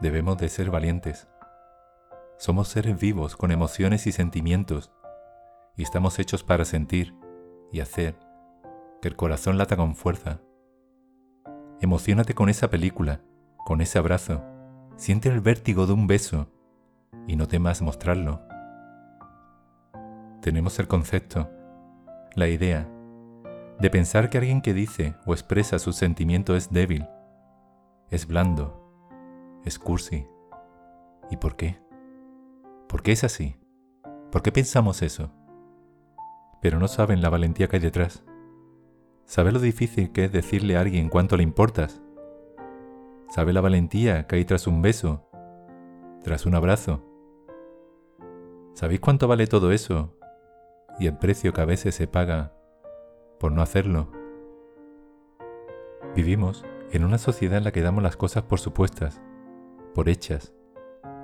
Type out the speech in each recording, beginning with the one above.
debemos de ser valientes. Somos seres vivos con emociones y sentimientos y estamos hechos para sentir y hacer que el corazón lata con fuerza. Emocionate con esa película, con ese abrazo, siente el vértigo de un beso y no temas mostrarlo. Tenemos el concepto, la idea, de pensar que alguien que dice o expresa su sentimiento es débil, es blando, cursi. ¿Y por qué? ¿Por qué es así? ¿Por qué pensamos eso? Pero no saben la valentía que hay detrás. ¿Sabe lo difícil que es decirle a alguien cuánto le importas? ¿Sabe la valentía que hay tras un beso? Tras un abrazo. ¿Sabéis cuánto vale todo eso? Y el precio que a veces se paga por no hacerlo. Vivimos en una sociedad en la que damos las cosas por supuestas, por hechas,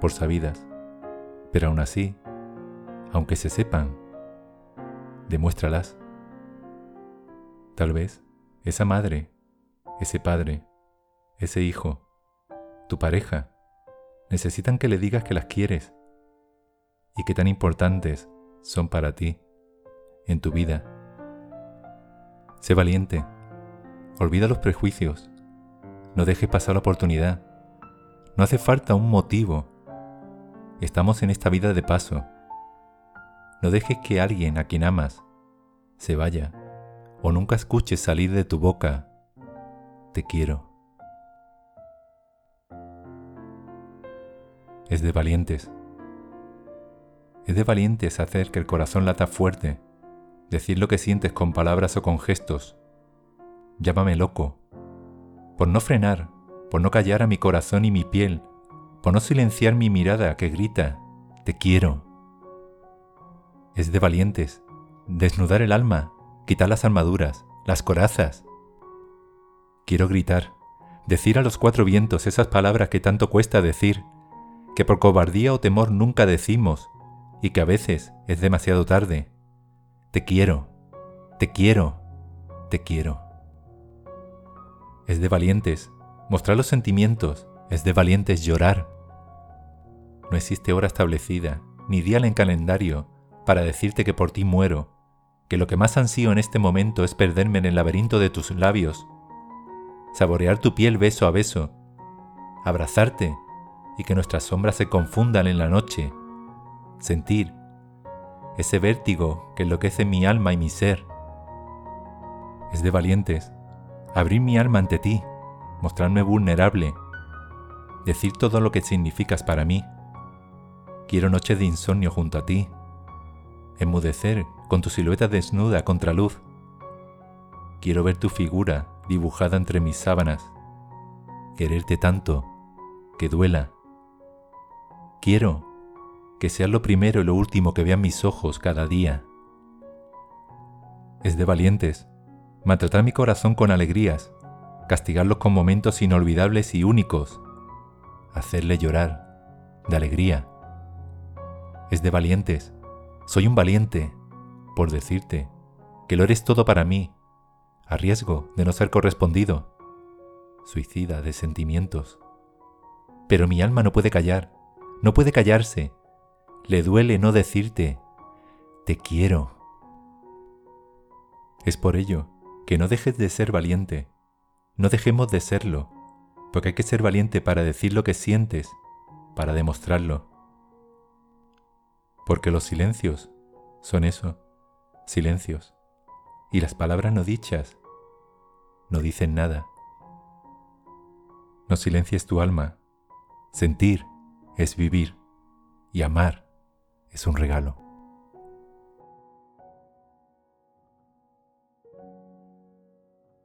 por sabidas. Pero aún así, aunque se sepan, demuéstralas. Tal vez esa madre, ese padre, ese hijo, tu pareja, necesitan que le digas que las quieres y que tan importantes son para ti, en tu vida. Sé valiente, olvida los prejuicios, no dejes pasar la oportunidad, no hace falta un motivo, estamos en esta vida de paso, no dejes que alguien a quien amas se vaya o nunca escuches salir de tu boca, te quiero. Es de valientes. Es de valientes hacer que el corazón lata fuerte, decir lo que sientes con palabras o con gestos. Llámame loco. Por no frenar, por no callar a mi corazón y mi piel, por no silenciar mi mirada que grita, te quiero. Es de valientes desnudar el alma quitar las armaduras, las corazas. Quiero gritar, decir a los cuatro vientos esas palabras que tanto cuesta decir, que por cobardía o temor nunca decimos y que a veces es demasiado tarde. Te quiero, te quiero, te quiero. Es de valientes mostrar los sentimientos, es de valientes llorar. No existe hora establecida, ni día en calendario para decirte que por ti muero que lo que más ansío en este momento es perderme en el laberinto de tus labios, saborear tu piel beso a beso, abrazarte y que nuestras sombras se confundan en la noche, sentir ese vértigo que enloquece mi alma y mi ser. Es de valientes abrir mi alma ante ti, mostrarme vulnerable, decir todo lo que significas para mí. Quiero noches de insomnio junto a ti, enmudecer con tu silueta desnuda contra luz. Quiero ver tu figura dibujada entre mis sábanas, quererte tanto que duela. Quiero que seas lo primero y lo último que vean mis ojos cada día. Es de valientes maltratar mi corazón con alegrías, castigarlo con momentos inolvidables y únicos, hacerle llorar de alegría. Es de valientes soy un valiente por decirte que lo eres todo para mí, a riesgo de no ser correspondido, suicida de sentimientos. Pero mi alma no puede callar, no puede callarse, le duele no decirte, te quiero. Es por ello que no dejes de ser valiente, no dejemos de serlo, porque hay que ser valiente para decir lo que sientes, para demostrarlo porque los silencios son eso, silencios, y las palabras no dichas no dicen nada. No silencies tu alma, sentir es vivir y amar es un regalo.